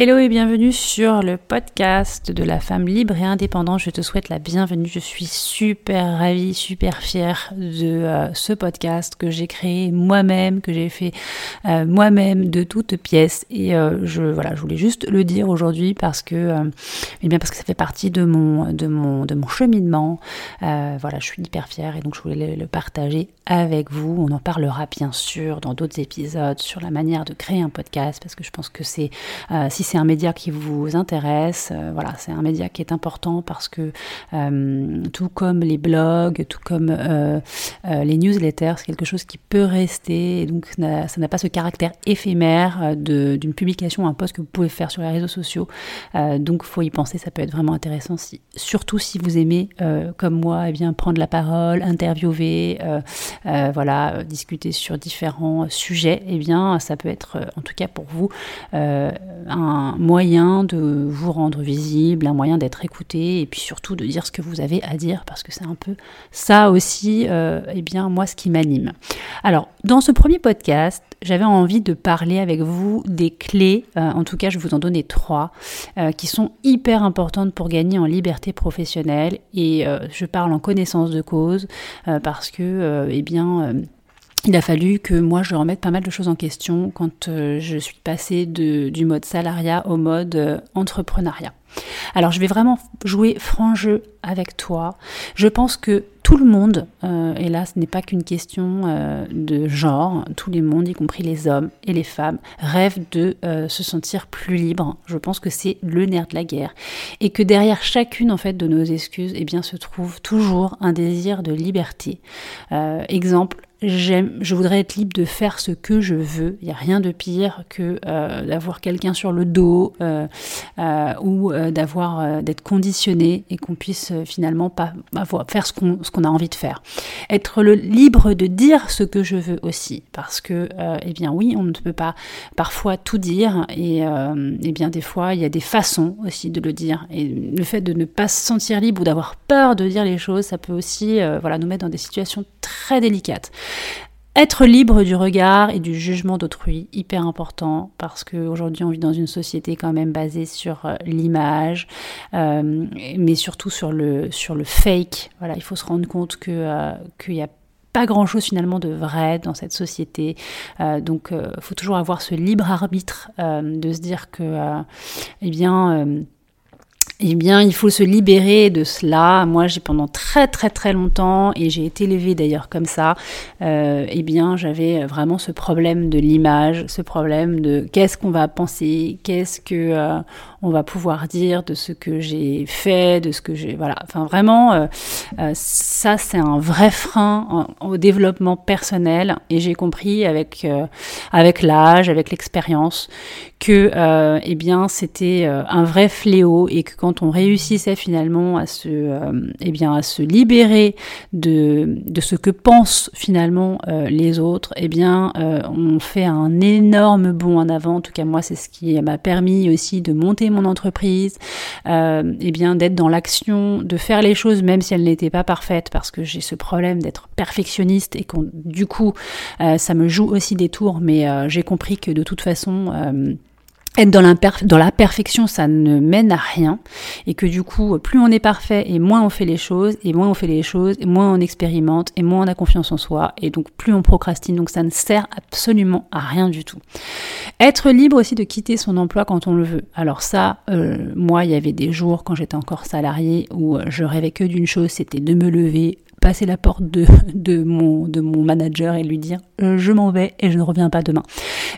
Hello et bienvenue sur le podcast de la femme libre et indépendante. Je te souhaite la bienvenue. Je suis super ravie, super fière de euh, ce podcast que j'ai créé moi-même, que j'ai fait euh, moi-même de toutes pièces. Et euh, je voilà, je voulais juste le dire aujourd'hui parce que, eh bien parce que ça fait partie de mon de mon de mon cheminement. voilà, je suis hyper fière et donc je voulais le, le partager avec vous. On en parlera bien sûr dans d'autres épisodes sur la manière de créer un podcast parce que je pense que c'est si c'est un média qui vous intéresse, euh, voilà, c'est un média qui est important parce que euh, tout comme les blogs, tout comme euh, les newsletters, c'est quelque chose qui peut rester, et donc ça n'a pas ce caractère éphémère d'une publication, un post que vous pouvez faire sur les réseaux sociaux. donc faut y penser, ça peut être vraiment intéressant, surtout si vous aimez, comme moi, eh bien prendre la parole, interviewer, voilà, discuter sur différents sujets. Et eh bien, ça peut être, en tout cas pour vous, un un moyen de vous rendre visible, un moyen d'être écouté et puis surtout de dire ce que vous avez à dire parce que c'est un peu ça aussi, euh, eh bien moi ce qui m'anime. Alors dans ce premier podcast, j'avais envie de parler avec vous des clés, euh, en tout cas je vous en donner trois, euh, qui sont hyper importantes pour gagner en liberté professionnelle et je parle en connaissance de cause parce que eh bien il a fallu que moi je remette pas mal de choses en question quand euh, je suis passée du mode salariat au mode euh, entrepreneuriat. Alors je vais vraiment jouer franc jeu avec toi. Je pense que tout le monde, euh, et là ce n'est pas qu'une question de genre, tout le monde, y compris les hommes et les femmes, rêvent de se sentir plus libre. Je pense que c'est le nerf de la guerre. Et que derrière chacune en fait de nos excuses, eh bien se trouve toujours un désir de liberté. exemple, j'aime, je voudrais être libre de faire ce que je veux. Il n'y a rien de pire que euh, d'avoir quelqu'un sur le dos euh, euh, ou d'avoir d'être conditionné et qu'on puisse finalement pas faire ce qu'on ce qu'on a envie de faire. Être le libre de dire ce que je veux aussi, parce que eh bien oui, on ne peut pas parfois tout dire et eh bien des fois il y a des façons aussi de le dire et le fait de ne pas se sentir libre ou d'avoir peur de dire les choses, ça peut aussi voilà nous mettre dans des situations très délicates. Être libre du regard et du jugement d'autrui, hyper important, parce qu'aujourd'hui on vit dans une société quand même basée sur euh, l'image, euh, mais surtout sur le, sur le fake. Voilà, il faut se rendre compte euh, qu'il n'y a pas grand chose finalement de vrai dans cette société. donc il faut toujours avoir ce libre arbitre de se dire que, eh bien, eh bien, il faut se libérer de cela. Moi, j'ai pendant très très très longtemps, et j'ai été élevée d'ailleurs comme ça, euh, eh bien, j'avais vraiment ce problème de l'image, ce problème de qu'est-ce qu'on va penser, qu'est-ce que euh, on va pouvoir dire de ce que j'ai fait, de ce que j'ai, voilà. Enfin, vraiment, euh, euh, ça, c'est un vrai frein au développement personnel, et j'ai compris avec avec l'âge, avec l'expérience, que, eh bien, c'était un vrai fléau et que quand on réussissait finalement à se, euh, eh libérer de, de ce que pensent finalement euh, les autres, eh bien, euh, on fait un énorme bond en avant. En tout cas, moi, c'est ce qui m'a permis aussi de monter mon entreprise, eh bien, d'être dans l'action, de faire les choses même si elles n'étaient pas parfaites, parce que j'ai ce problème d'être perfectionniste et qu'on, du coup, ça me joue aussi des tours. Mais j'ai compris que de toute façon être dans, la perfection, ça ne mène à rien. Et que du coup, plus on est parfait et moins on fait les choses, et moins on fait les choses, et moins on expérimente, et moins on a confiance en soi, et donc plus on procrastine. Donc ça ne sert absolument à rien du tout. Être libre aussi de quitter son emploi quand on le veut. Alors ça, euh, moi, il y avait des jours quand j'étais encore salarié où euh, je rêvais que d'une chose, c'était de me lever, passer la porte de, mon, de mon manager et lui dire euh, je m'en vais et je ne reviens pas demain.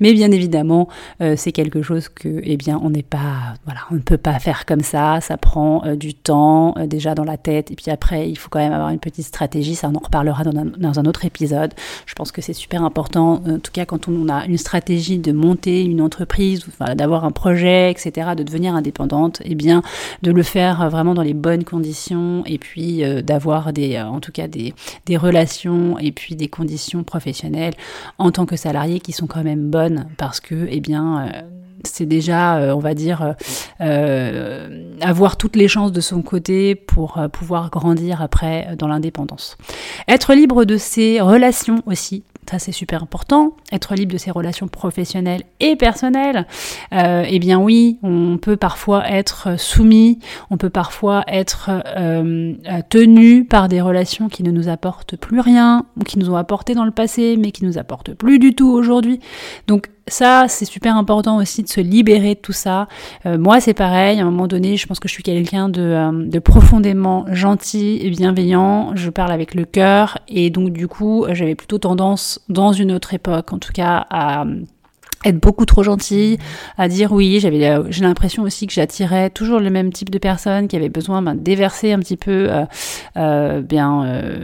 Mais bien évidemment, euh, c'est quelque chose que, eh bien, on n'est pas, voilà, on ne peut pas faire comme ça. Ça prend euh, du temps déjà dans la tête et puis après, il faut quand même avoir une petite stratégie. Ça, on en reparlera dans un, dans un autre épisode. Je pense que c'est super important, en tout cas quand on a une stratégie de monter une entreprise, d'avoir un projet, etc., de devenir indépendante, eh bien, de le faire vraiment dans les bonnes conditions et puis d'avoir des, en tout cas des, des relations et puis des conditions professionnelles en tant que salarié qui sont quand même bonnes parce que, eh bien, euh, c'est déjà, euh, on va dire, euh, avoir toutes les chances de son côté pour pouvoir grandir après dans l'indépendance. Être libre de ses relations aussi, ça c'est super important, être libre de ses relations professionnelles et personnelles. Euh, eh bien oui, on peut parfois être soumis, on peut parfois être euh, tenu par des relations qui ne nous apportent plus rien, ou qui nous ont apporté dans le passé, mais qui nous apportent plus du tout aujourd'hui. Donc ça, c'est super important aussi de se libérer de tout ça. Euh, moi, c'est pareil. À un moment donné, je pense que je suis quelqu'un de, euh, de, profondément gentil et bienveillant. Je parle avec le cœur. Et donc, du coup, j'avais plutôt tendance, dans une autre époque, en tout cas, à être beaucoup trop gentille, à dire oui. J'avais, euh, j'ai l'impression aussi que j'attirais toujours le même type de personnes qui avaient besoin ben, de déverser un petit peu euh, euh, bien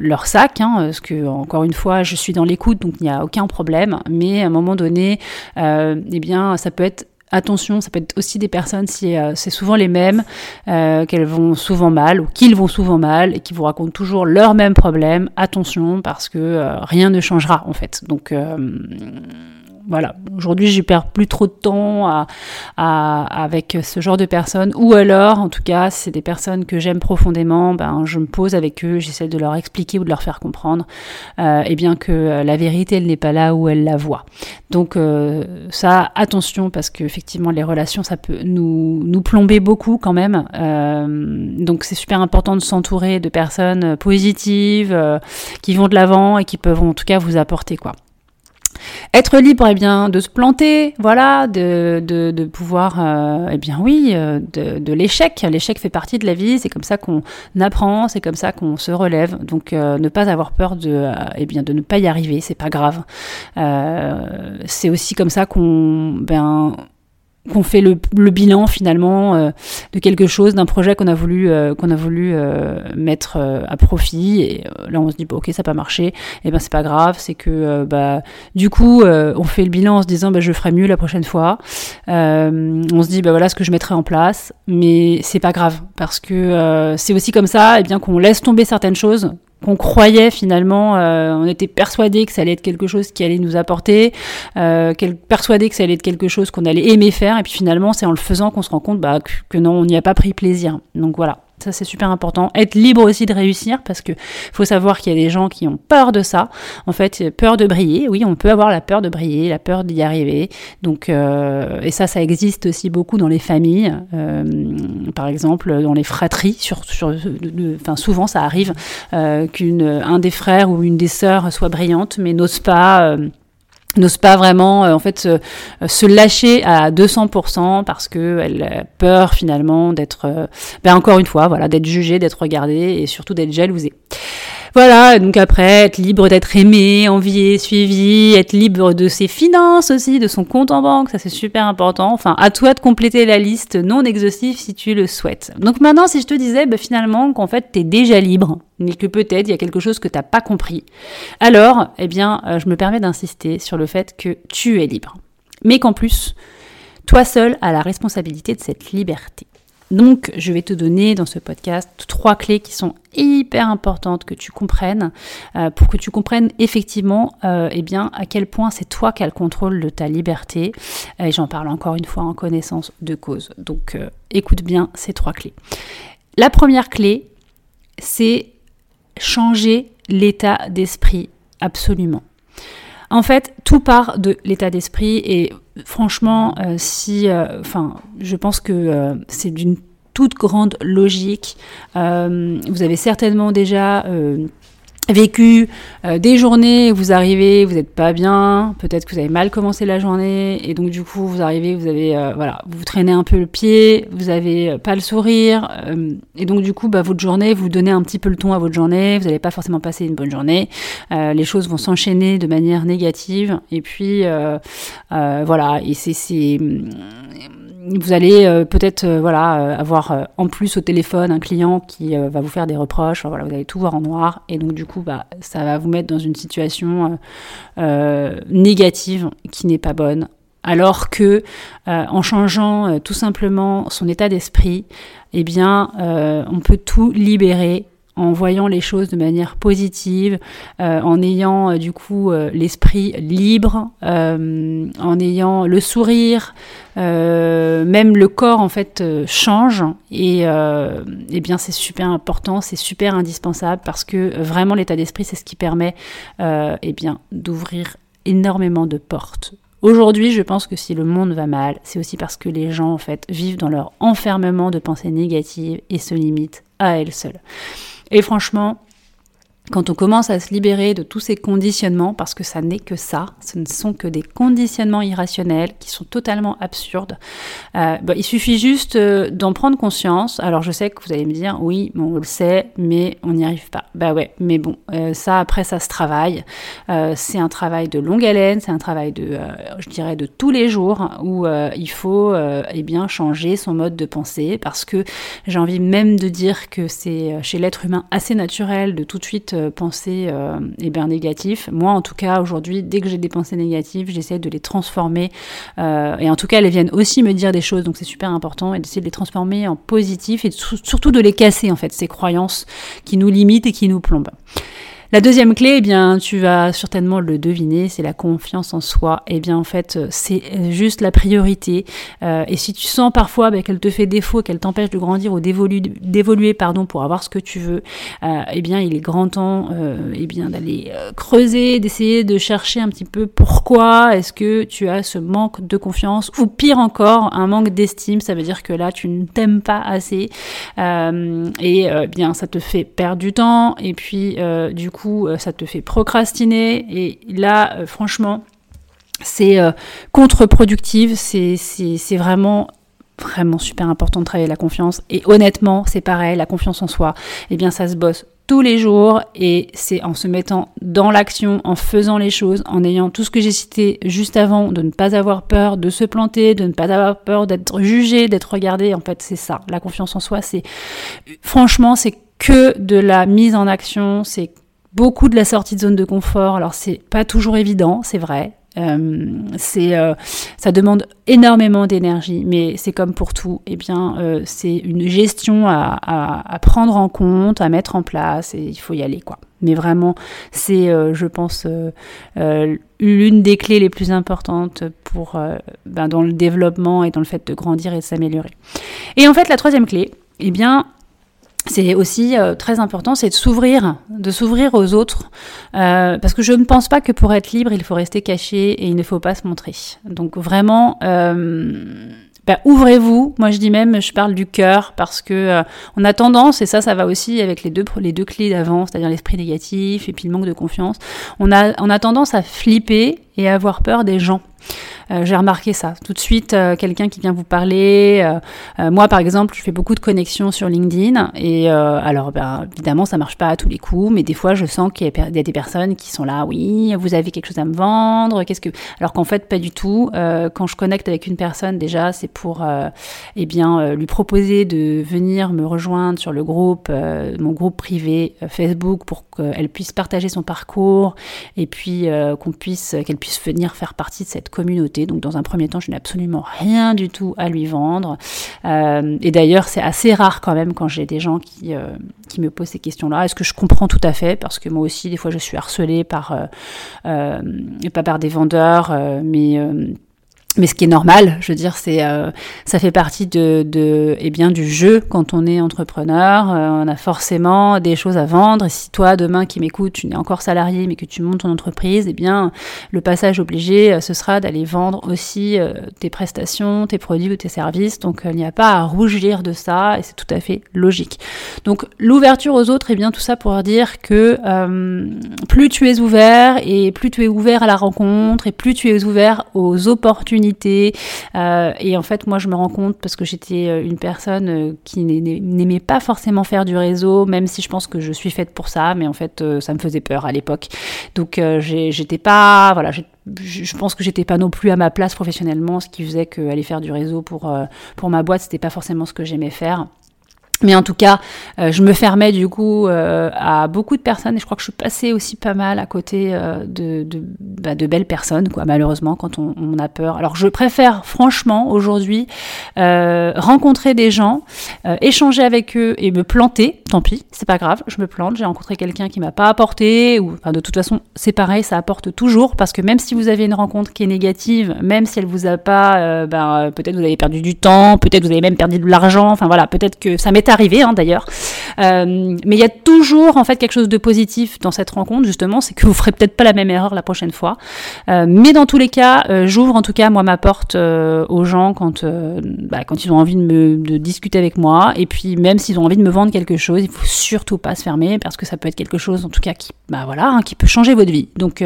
leur sac, hein, parce que encore une fois, je suis dans l'écoute, donc il n'y a aucun problème. Mais à un moment donné, eh bien, ça peut être attention, ça peut être aussi des personnes, si c'est souvent les mêmes, qu'elles vont souvent mal ou qu'ils vont souvent mal et qui vous racontent toujours leurs mêmes problèmes. Attention parce que rien ne changera en fait. Donc voilà, aujourd'hui, j'y perds plus trop de temps à, avec ce genre de personnes. Ou alors, en tout cas, c'est des personnes que j'aime profondément. Ben, je me pose avec eux, j'essaie de leur expliquer ou de leur faire comprendre, euh, bien que euh, la vérité, elle n'est pas là où elle la voit. Donc euh, ça, attention, parce qu'effectivement, les relations, ça peut nous, nous plomber beaucoup quand même. Euh, donc c'est super important de s'entourer de personnes positives, qui vont de l'avant et qui peuvent en tout cas vous apporter quoi. Être libre, eh bien, de se planter, voilà, de, de, de pouvoir, euh, eh bien, oui, euh, de, de l'échec. L'échec fait partie de la vie, c'est comme ça qu'on apprend, c'est comme ça qu'on se relève. Donc, euh, ne pas avoir peur de, eh bien, de ne pas y arriver, c'est pas grave. c'est aussi comme ça qu'on, ben, qu'on fait le, bilan finalement euh, de quelque chose, d'un projet qu'on a voulu euh, qu'on a voulu euh, mettre à profit. Et là on se dit bon, ok ça n'a pas marché, et eh ben c'est pas grave, c'est que bah du coup on fait le bilan en se disant bah je ferai mieux la prochaine fois, on se dit bah voilà ce que je mettrai en place, mais c'est pas grave. Parce que c'est aussi comme ça et eh bien qu'on laisse tomber certaines choses qu'on croyait finalement, euh, on était persuadé que ça allait être quelque chose qui allait nous apporter, euh, persuadé que ça allait être quelque chose qu'on allait aimer faire, et puis finalement c'est en le faisant qu'on se rend compte bah, que non, on n'y a pas pris plaisir. Donc voilà. Ça, c'est super important. Être libre aussi de réussir parce que faut savoir qu'il y a des gens qui ont peur de ça. En fait, peur de briller. Oui, on peut avoir la peur de briller, la peur d'y arriver. Donc, euh, et ça, ça existe aussi beaucoup dans les familles. Euh, par exemple, dans les fratries. Sur, sur, enfin, souvent, ça arrive euh, qu'un des frères ou une des sœurs soit brillante, mais n'ose pas n'ose pas vraiment euh, en fait se, se, lâcher à 200% parce que elle a peur finalement d'être euh, ben encore une fois voilà d'être jugée d'être regardée et surtout d'être jalousée voilà, donc après, être libre d'être aimé, envié, suivi, être libre de ses finances aussi, de son compte en banque, ça c'est super important. Enfin, à toi de compléter la liste non exhaustive si tu le souhaites. Donc maintenant, si je te disais bah, finalement qu'en fait, tu es déjà libre, mais que peut-être il y a quelque chose que t'as pas compris, alors, eh bien, euh, je me permets d'insister sur le fait que tu es libre. Mais qu'en plus, toi seul as la responsabilité de cette liberté. Donc, je vais te donner dans ce podcast trois clés qui sont hyper importantes que tu comprennes euh, pour que tu comprennes effectivement euh, eh bien, à quel point c'est toi qui as le contrôle de ta liberté. Et j'en parle encore une fois en connaissance de cause. Donc, euh, écoute bien ces trois clés. La première clé, c'est changer l'état d'esprit absolument. En fait, tout part de l'état d'esprit et franchement, si, enfin, je pense que c'est d'une toute grande logique. vous avez certainement déjà vécu euh, des journées vous arrivez, vous n'êtes pas bien, peut-être que vous avez mal commencé la journée et donc du coup vous arrivez, vous avez euh, voilà, vous traînez un peu le pied, vous avez euh, pas le sourire et donc du coup bah, votre journée, vous donnez un petit peu le ton à votre journée, vous n'allez pas forcément passer une bonne journée, les choses vont s'enchaîner de manière négative et puis voilà et c'est vous allez euh, peut-être euh, voilà euh, avoir en plus au téléphone un client qui va vous faire des reproches. voilà, vous allez tout voir en noir et donc du coup bah ça va vous mettre dans une situation négative qui n'est pas bonne. Alors que en changeant tout simplement son état d'esprit, eh bien on peut tout libérer en voyant les choses de manière positive, euh, en ayant euh, du coup euh, l'esprit libre, en ayant le sourire, même le corps en fait change et, eh bien c'est super important, c'est super indispensable parce que vraiment l'état d'esprit c'est ce qui permet eh bien d'ouvrir énormément de portes. Aujourd'hui, je pense que si le monde va mal, c'est aussi parce que les gens en fait vivent dans leur enfermement de pensées négatives et se limitent à elles seules. Et franchement, quand on commence à se libérer de tous ces conditionnements, parce que ça n'est que ça, ce ne sont que des conditionnements irrationnels qui sont totalement absurdes, euh, bah, il suffit juste euh, d'en prendre conscience. Alors je sais que vous allez me dire, oui, on le sait, mais on n'y arrive pas. Bah ouais, mais bon, euh, ça après ça se travaille. c'est un travail de longue haleine, c'est un travail de, je dirais, de tous les jours où il faut eh bien changer son mode de pensée, parce que j'ai envie même de dire que c'est chez l'être humain assez naturel de tout de suite pensées euh, eh bien, négatives. Moi, en tout cas, aujourd'hui, dès que j'ai des pensées négatives, j'essaie de les transformer. Euh, et en tout cas, elles viennent aussi me dire des choses, donc c'est super important, et d'essayer de les transformer en positif et surtout de les casser, en fait, ces croyances qui nous limitent et qui nous plombent. La deuxième clé, eh bien, tu vas certainement le deviner, c'est la confiance en soi. Eh bien, en fait, c'est juste la priorité. Euh, et si tu sens parfois bah, qu'elle te fait défaut, qu'elle t'empêche de grandir ou d'évoluer, pardon, pour avoir ce que tu veux, euh, eh bien, il est grand temps, euh, eh bien, d'aller creuser, d'essayer de chercher un petit peu pourquoi est-ce que tu as ce manque de confiance ou pire encore, un manque d'estime. Ça veut dire que là, tu ne t'aimes pas assez et bien, ça te fait perdre du temps et puis du coup euh, ça te fait procrastiner. Et là, euh, franchement, c'est euh, contre-productif. C'est vraiment vraiment super important de travailler la confiance. Et honnêtement, c'est pareil, la confiance en soi, eh bien ça se bosse tous les jours et c'est en se mettant dans l'action, en faisant les choses, en ayant tout ce que j'ai cité juste avant, de ne pas avoir peur de se planter, de ne pas avoir peur d'être jugé, d'être regardé. En fait, c'est ça. La confiance en soi, c'est franchement, c'est que de la mise en action, c'est beaucoup de la sortie de zone de confort. Alors c'est pas toujours évident, c'est vrai. Euh, c'est, euh, ça demande énormément d'énergie, mais c'est comme pour tout. Eh bien, euh, c'est une gestion à, prendre en compte, à mettre en place, et il faut y aller, quoi. Mais vraiment, c'est, je pense, l'une des clés les plus importantes pour ben, dans le développement et dans le fait de grandir et de s'améliorer. Et en fait, la troisième clé, eh bien, c'est aussi euh, très important, c'est de s'ouvrir, de s'ouvrir aux autres, euh, parce que je ne pense pas que pour être libre, il faut rester caché et il ne faut pas se montrer. Donc vraiment, euh, bah, ouvrez-vous. Moi, je dis même, je parle du cœur, parce que on a tendance, et ça, ça va aussi avec les deux les deux clés d'avant, c'est-à-dire l'esprit négatif et puis le manque de confiance. On a on a tendance à flipper et avoir peur des gens. Euh, j'ai remarqué ça. Tout de suite, euh, quelqu'un qui vient vous parler. Euh, moi, par exemple, je fais beaucoup de connexions sur LinkedIn. Et alors, ben, évidemment, ça marche pas à tous les coups, mais des fois, je sens qu'il y, a des personnes qui sont là. Oui, vous avez quelque chose à me vendre. Qu'est-ce que Alors qu'en fait, pas du tout. quand je connecte avec une personne, déjà, c'est pour, eh bien, lui proposer de venir me rejoindre sur le groupe, mon groupe privé Facebook, pour qu'elle puisse partager son parcours et puis qu'on puisse, qu'elle puisse venir faire partie de cette communauté donc dans un premier temps, je n'ai absolument rien du tout à lui vendre. Euh, et d'ailleurs, c'est assez rare quand même quand j'ai des gens qui, euh, qui me posent ces questions-là. Est-ce que je comprends tout à fait? Parce que moi aussi, des fois, je suis harcelée par, euh, pas par des vendeurs, mais mais ce qui est normal, je veux dire, c'est euh, ça fait partie de, eh bien du jeu quand on est entrepreneur. Euh, on a forcément des choses à vendre. Et si toi demain qui m'écoutes, tu n'es encore salarié mais que tu montes ton entreprise, eh bien le passage obligé, euh, ce sera d'aller vendre aussi tes prestations, tes produits ou tes services. Donc il n'y a pas à rougir de ça et c'est tout à fait logique. Donc l'ouverture aux autres, eh bien tout ça pour dire que plus tu es ouvert et plus tu es ouvert à la rencontre et plus tu es ouvert aux opportunités euh, et en fait, moi, je me rends compte parce que j'étais euh, une personne euh, qui n'aimait pas forcément faire du réseau, même si je pense que je suis faite pour ça, mais en fait, ça me faisait peur à l'époque. Donc, j'étais pas, voilà, je pense que j'étais pas non plus à ma place professionnellement, ce qui faisait qu'aller faire du réseau pour, pour ma boîte, c'était pas forcément ce que j'aimais faire. Mais en tout cas, euh, je me fermais du coup euh, à beaucoup de personnes et je crois que je suis passée aussi pas mal à côté euh, de, bah, de, belles personnes, quoi, malheureusement, quand on, a peur. Alors je préfère franchement aujourd'hui rencontrer des gens, échanger avec eux et me planter, tant pis, c'est pas grave, je me plante, j'ai rencontré quelqu'un qui m'a pas apporté, ou de toute façon c'est pareil, ça apporte toujours, parce que même si vous avez une rencontre qui est négative, même si elle vous a pas, ben, peut-être vous avez perdu du temps, peut-être vous avez même perdu de l'argent, enfin voilà, peut-être que ça m'est arrivé hein, d'ailleurs. Euh, mais il y a toujours en fait quelque chose de positif dans cette rencontre justement, c'est que vous ferez peut-être pas la même erreur la prochaine fois. Euh, mais dans tous les cas, euh, j'ouvre en tout cas moi ma porte aux gens quand bah, quand ils ont envie de me de discuter avec moi et puis même s'ils ont envie de me vendre quelque chose, il faut surtout pas se fermer parce que ça peut être quelque chose en tout cas qui bah voilà hein, qui peut changer votre vie. Donc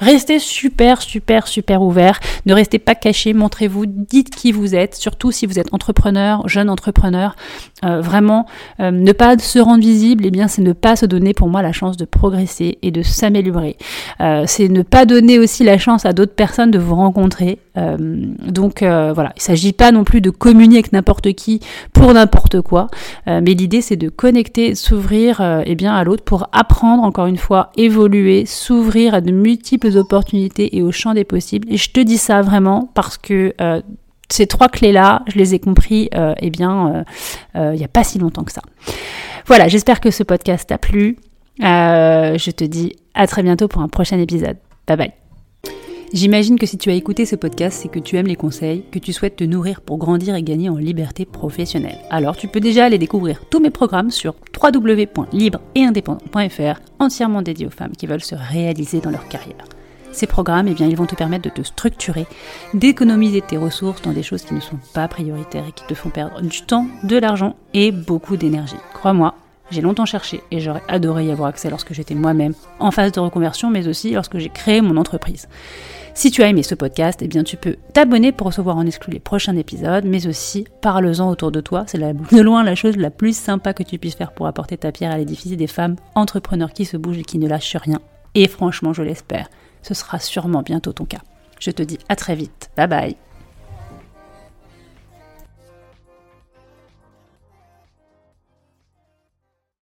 restez super super super ouvert, ne restez pas caché, montrez-vous, dites qui vous êtes, surtout si vous êtes entrepreneur, jeune entrepreneur, vraiment vraiment euh, ne pas se rendre visible, et eh bien c'est ne pas se donner pour moi la chance de progresser et de s'améliorer. Euh, c'est ne pas donner aussi la chance à d'autres personnes de vous rencontrer. Euh, donc voilà, il ne s'agit pas non plus de communier avec n'importe qui pour n'importe quoi, mais l'idée c'est de connecter, s'ouvrir et eh bien à l'autre pour apprendre encore une fois, évoluer, s'ouvrir à de multiples opportunités et au champ des possibles. Et je te dis ça vraiment parce que ces trois clés-là, je les ai compris, euh, eh bien, euh, euh, il n'y a pas si longtemps que ça. Voilà, j'espère que ce podcast t'a plu. je te dis à très bientôt pour un prochain épisode. Bye bye. J'imagine que si tu as écouté ce podcast, c'est que tu aimes les conseils, que tu souhaites te nourrir pour grandir et gagner en liberté professionnelle. Alors tu peux déjà aller découvrir tous mes programmes sur www.libre-et-indépendant.fr, entièrement dédiés aux femmes qui veulent se réaliser dans leur carrière. Ces programmes, eh bien, ils vont te permettre de te structurer, d'économiser tes ressources dans des choses qui ne sont pas prioritaires et qui te font perdre du temps, de l'argent et beaucoup d'énergie. Crois-moi, j'ai longtemps cherché et j'aurais adoré y avoir accès lorsque j'étais moi-même en phase de reconversion, mais aussi lorsque j'ai créé mon entreprise. Si tu as aimé ce podcast, eh bien tu peux t'abonner pour recevoir en exclu les prochains épisodes, mais aussi parle-en autour de toi. C'est de loin la chose la plus sympa que tu puisses faire pour apporter ta pierre à l'édifice des femmes entrepreneurs qui se bougent et qui ne lâchent rien. Et franchement, je l'espère, ce sera sûrement bientôt ton cas. Je te dis à très vite. Bye bye.